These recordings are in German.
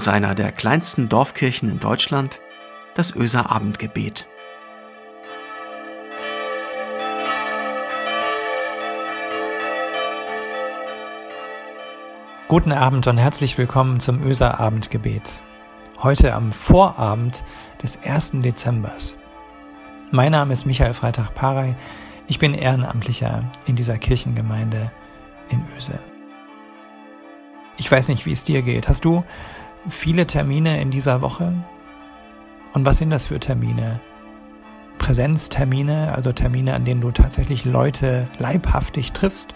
aus einer der kleinsten Dorfkirchen in Deutschland, das Öser Abendgebet. Guten Abend und herzlich willkommen zum Öser Abendgebet. Heute am Vorabend des 1. Dezembers. Mein Name ist Michael Freitag-Parey. Ich bin Ehrenamtlicher in dieser Kirchengemeinde in Öse. Ich weiß nicht, wie es dir geht. Hast du viele Termine in dieser Woche? Und was sind das für Termine? Präsenztermine, also Termine, an denen du tatsächlich Leute leibhaftig triffst?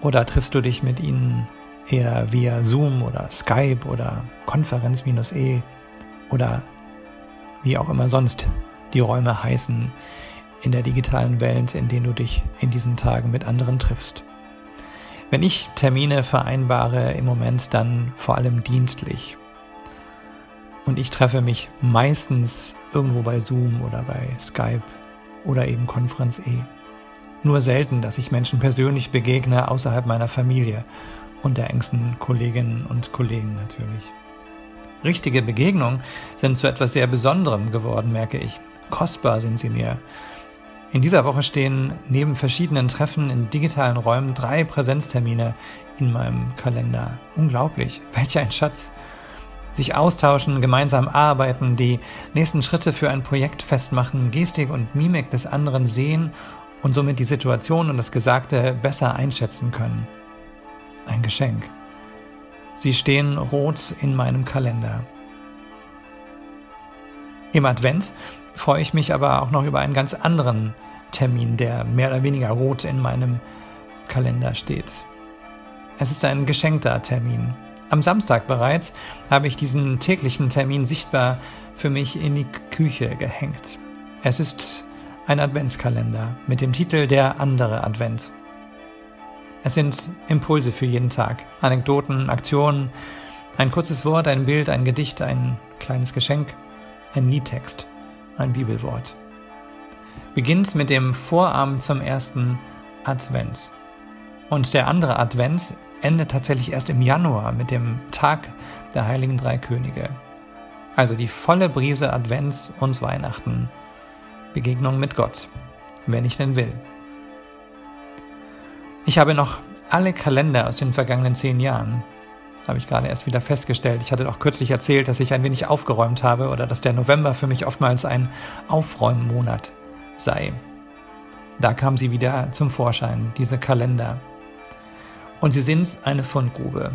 Oder triffst du dich mit ihnen eher via Zoom oder Skype oder Konferenz-E oder wie auch immer sonst die Räume heißen in der digitalen Welt, in denen du dich in diesen Tagen mit anderen triffst. Wenn ich Termine vereinbare im Moment, dann vor allem dienstlich. Und ich treffe mich meistens irgendwo bei Zoom oder bei Skype oder eben Konferenz E. Nur selten, dass ich Menschen persönlich begegne außerhalb meiner Familie und der engsten Kolleginnen und Kollegen natürlich. Richtige Begegnungen sind zu etwas sehr Besonderem geworden, merke ich. Kostbar sind sie mir. In dieser Woche stehen neben verschiedenen Treffen in digitalen Räumen drei Präsenztermine in meinem Kalender. Unglaublich, welch ein Schatz. Sich austauschen, gemeinsam arbeiten, die nächsten Schritte für ein Projekt festmachen, Gestik und Mimik des anderen sehen und somit die Situation und das Gesagte besser einschätzen können ein Geschenk. Sie stehen rot in meinem Kalender. Im Advent freue ich mich aber auch noch über einen ganz anderen Termin, der mehr oder weniger rot in meinem Kalender steht. Es ist ein geschenkter Termin. Am Samstag bereits habe ich diesen täglichen Termin sichtbar für mich in die Küche gehängt. Es ist ein Adventskalender mit dem Titel Der andere Advent. Es sind Impulse für jeden Tag, Anekdoten, Aktionen, ein kurzes Wort, ein Bild, ein Gedicht, ein kleines Geschenk, ein Liedtext, ein Bibelwort. Beginnt mit dem Vorabend zum ersten Advent. Und der andere Advent endet tatsächlich erst im Januar mit dem Tag der Heiligen Drei Könige. Also die volle Brise Advents und Weihnachten. Begegnung mit Gott, wenn ich denn will. Ich habe noch alle Kalender aus den vergangenen zehn Jahren. Habe ich gerade erst wieder festgestellt. Ich hatte doch kürzlich erzählt, dass ich ein wenig aufgeräumt habe oder dass der November für mich oftmals ein Aufräummonat sei. Da kam sie wieder zum Vorschein, diese Kalender. Und sie sind eine Fundgrube.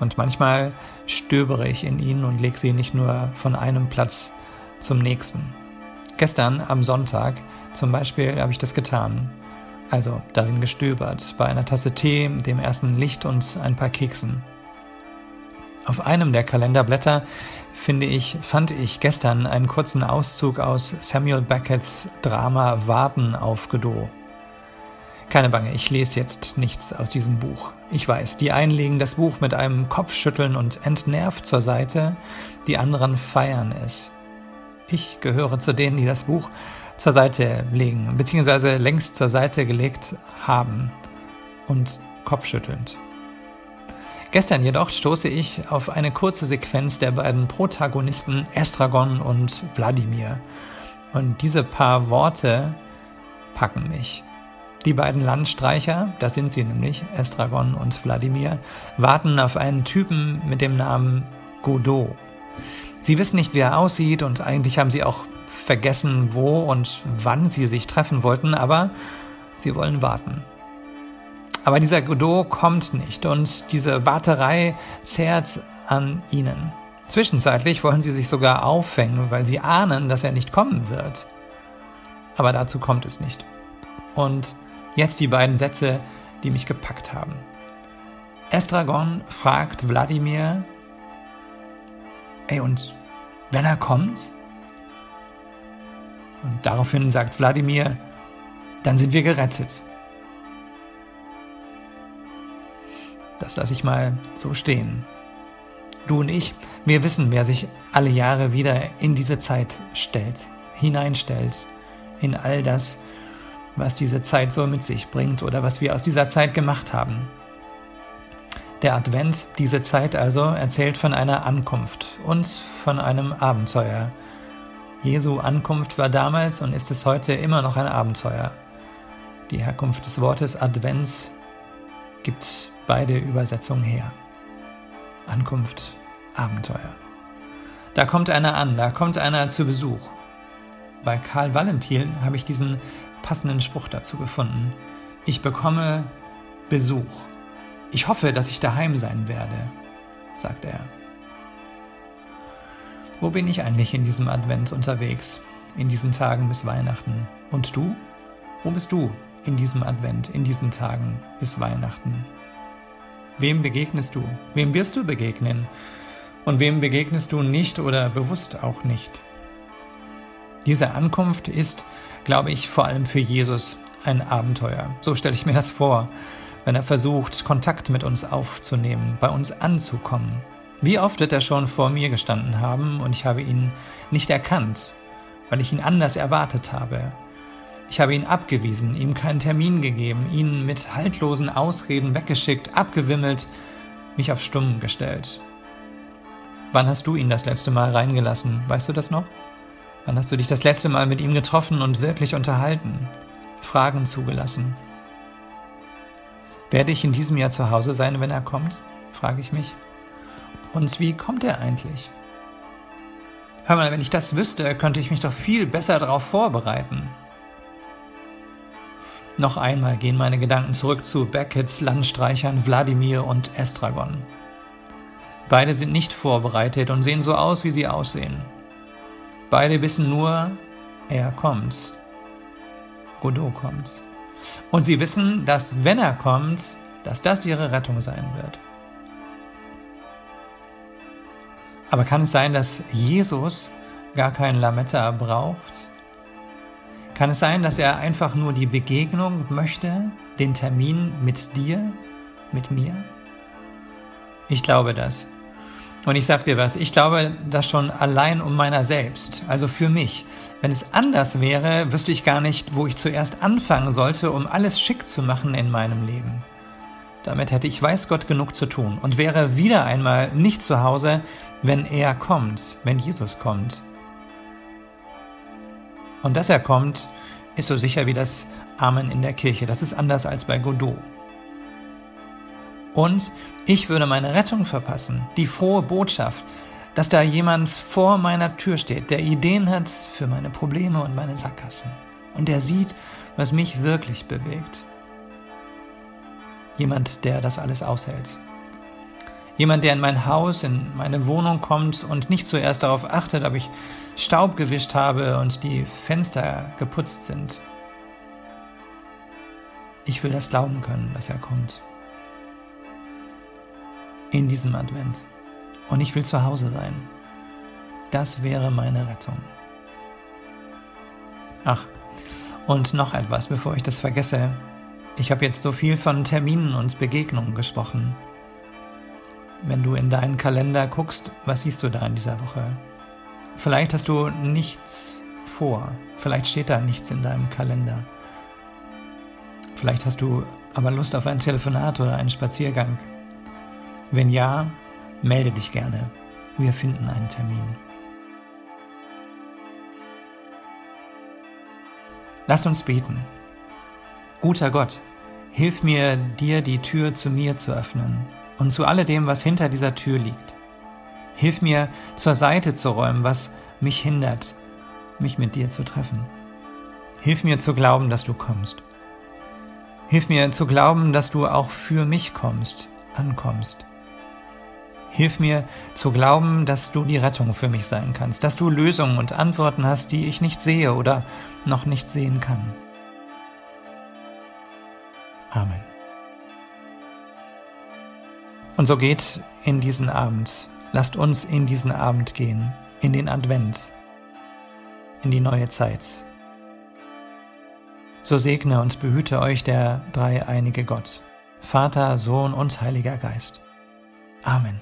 Und manchmal stöbere ich in ihnen und lege sie nicht nur von einem Platz zum nächsten. Gestern am Sonntag zum Beispiel habe ich das getan also darin gestöbert, bei einer Tasse Tee, dem ersten Licht und ein paar Keksen. Auf einem der Kalenderblätter finde ich, fand ich gestern einen kurzen Auszug aus Samuel Beckett's Drama Warten auf Godot. Keine Bange, ich lese jetzt nichts aus diesem Buch. Ich weiß, die einen legen das Buch mit einem Kopfschütteln und entnervt zur Seite, die anderen feiern es. Ich gehöre zu denen, die das Buch zur Seite legen, beziehungsweise längst zur Seite gelegt haben und kopfschüttelnd. Gestern jedoch stoße ich auf eine kurze Sequenz der beiden Protagonisten Estragon und Wladimir. Und diese paar Worte packen mich. Die beiden Landstreicher, das sind sie nämlich, Estragon und Wladimir, warten auf einen Typen mit dem Namen Godot. Sie wissen nicht, wie er aussieht und eigentlich haben sie auch vergessen, wo und wann sie sich treffen wollten, aber sie wollen warten. Aber dieser Godot kommt nicht und diese Warterei zehrt an ihnen. Zwischenzeitlich wollen sie sich sogar aufhängen, weil sie ahnen, dass er nicht kommen wird. Aber dazu kommt es nicht. Und jetzt die beiden Sätze, die mich gepackt haben. Estragon fragt Wladimir, ey, und wenn er kommt? Und daraufhin sagt Wladimir, dann sind wir gerettet. Das lasse ich mal so stehen. Du und ich, wir wissen, wer sich alle Jahre wieder in diese Zeit stellt, hineinstellt, in all das, was diese Zeit so mit sich bringt oder was wir aus dieser Zeit gemacht haben. Der Advent, diese Zeit also, erzählt von einer Ankunft und von einem Abenteuer. Jesu Ankunft war damals und ist es heute immer noch ein Abenteuer. Die Herkunft des Wortes Advent gibt beide Übersetzungen her. Ankunft, Abenteuer. Da kommt einer an, da kommt einer zu Besuch. Bei Karl Valentin habe ich diesen passenden Spruch dazu gefunden. Ich bekomme Besuch. Ich hoffe, dass ich daheim sein werde, sagt er. Wo bin ich eigentlich in diesem Advent unterwegs, in diesen Tagen bis Weihnachten? Und du? Wo bist du in diesem Advent, in diesen Tagen bis Weihnachten? Wem begegnest du? Wem wirst du begegnen? Und wem begegnest du nicht oder bewusst auch nicht? Diese Ankunft ist, glaube ich, vor allem für Jesus ein Abenteuer. So stelle ich mir das vor wenn er versucht, Kontakt mit uns aufzunehmen, bei uns anzukommen. Wie oft wird er schon vor mir gestanden haben und ich habe ihn nicht erkannt, weil ich ihn anders erwartet habe. Ich habe ihn abgewiesen, ihm keinen Termin gegeben, ihn mit haltlosen Ausreden weggeschickt, abgewimmelt, mich auf Stumm gestellt. Wann hast du ihn das letzte Mal reingelassen? Weißt du das noch? Wann hast du dich das letzte Mal mit ihm getroffen und wirklich unterhalten? Fragen zugelassen? Werde ich in diesem Jahr zu Hause sein, wenn er kommt? frage ich mich. Und wie kommt er eigentlich? Hör mal, wenn ich das wüsste, könnte ich mich doch viel besser darauf vorbereiten. Noch einmal gehen meine Gedanken zurück zu Beckets Landstreichern Wladimir und Estragon. Beide sind nicht vorbereitet und sehen so aus, wie sie aussehen. Beide wissen nur, er kommt. Godot kommt. Und sie wissen, dass wenn er kommt, dass das ihre Rettung sein wird. Aber kann es sein, dass Jesus gar kein Lametta braucht? Kann es sein, dass er einfach nur die Begegnung möchte, den Termin mit dir, mit mir? Ich glaube das. Und ich sag dir was, ich glaube das schon allein um meiner selbst, also für mich. Wenn es anders wäre, wüsste ich gar nicht, wo ich zuerst anfangen sollte, um alles schick zu machen in meinem Leben. Damit hätte ich weiß Gott genug zu tun und wäre wieder einmal nicht zu Hause, wenn er kommt, wenn Jesus kommt. Und dass er kommt, ist so sicher wie das Amen in der Kirche. Das ist anders als bei Godot. Und ich würde meine Rettung verpassen, die frohe Botschaft, dass da jemand vor meiner Tür steht, der Ideen hat für meine Probleme und meine Sackgassen. Und der sieht, was mich wirklich bewegt. Jemand, der das alles aushält. Jemand, der in mein Haus, in meine Wohnung kommt und nicht zuerst darauf achtet, ob ich Staub gewischt habe und die Fenster geputzt sind. Ich will das glauben können, dass er kommt in diesem Advent. Und ich will zu Hause sein. Das wäre meine Rettung. Ach, und noch etwas, bevor ich das vergesse. Ich habe jetzt so viel von Terminen und Begegnungen gesprochen. Wenn du in deinen Kalender guckst, was siehst du da in dieser Woche? Vielleicht hast du nichts vor. Vielleicht steht da nichts in deinem Kalender. Vielleicht hast du aber Lust auf ein Telefonat oder einen Spaziergang. Wenn ja, melde dich gerne. Wir finden einen Termin. Lass uns beten. Guter Gott, hilf mir, dir die Tür zu mir zu öffnen und zu alledem, was hinter dieser Tür liegt. Hilf mir, zur Seite zu räumen, was mich hindert, mich mit dir zu treffen. Hilf mir zu glauben, dass du kommst. Hilf mir zu glauben, dass du auch für mich kommst, ankommst Hilf mir zu glauben, dass du die Rettung für mich sein kannst, dass du Lösungen und Antworten hast, die ich nicht sehe oder noch nicht sehen kann. Amen. Und so geht in diesen Abend, lasst uns in diesen Abend gehen, in den Advent, in die neue Zeit. So segne und behüte euch der dreieinige Gott, Vater, Sohn und Heiliger Geist. Amen.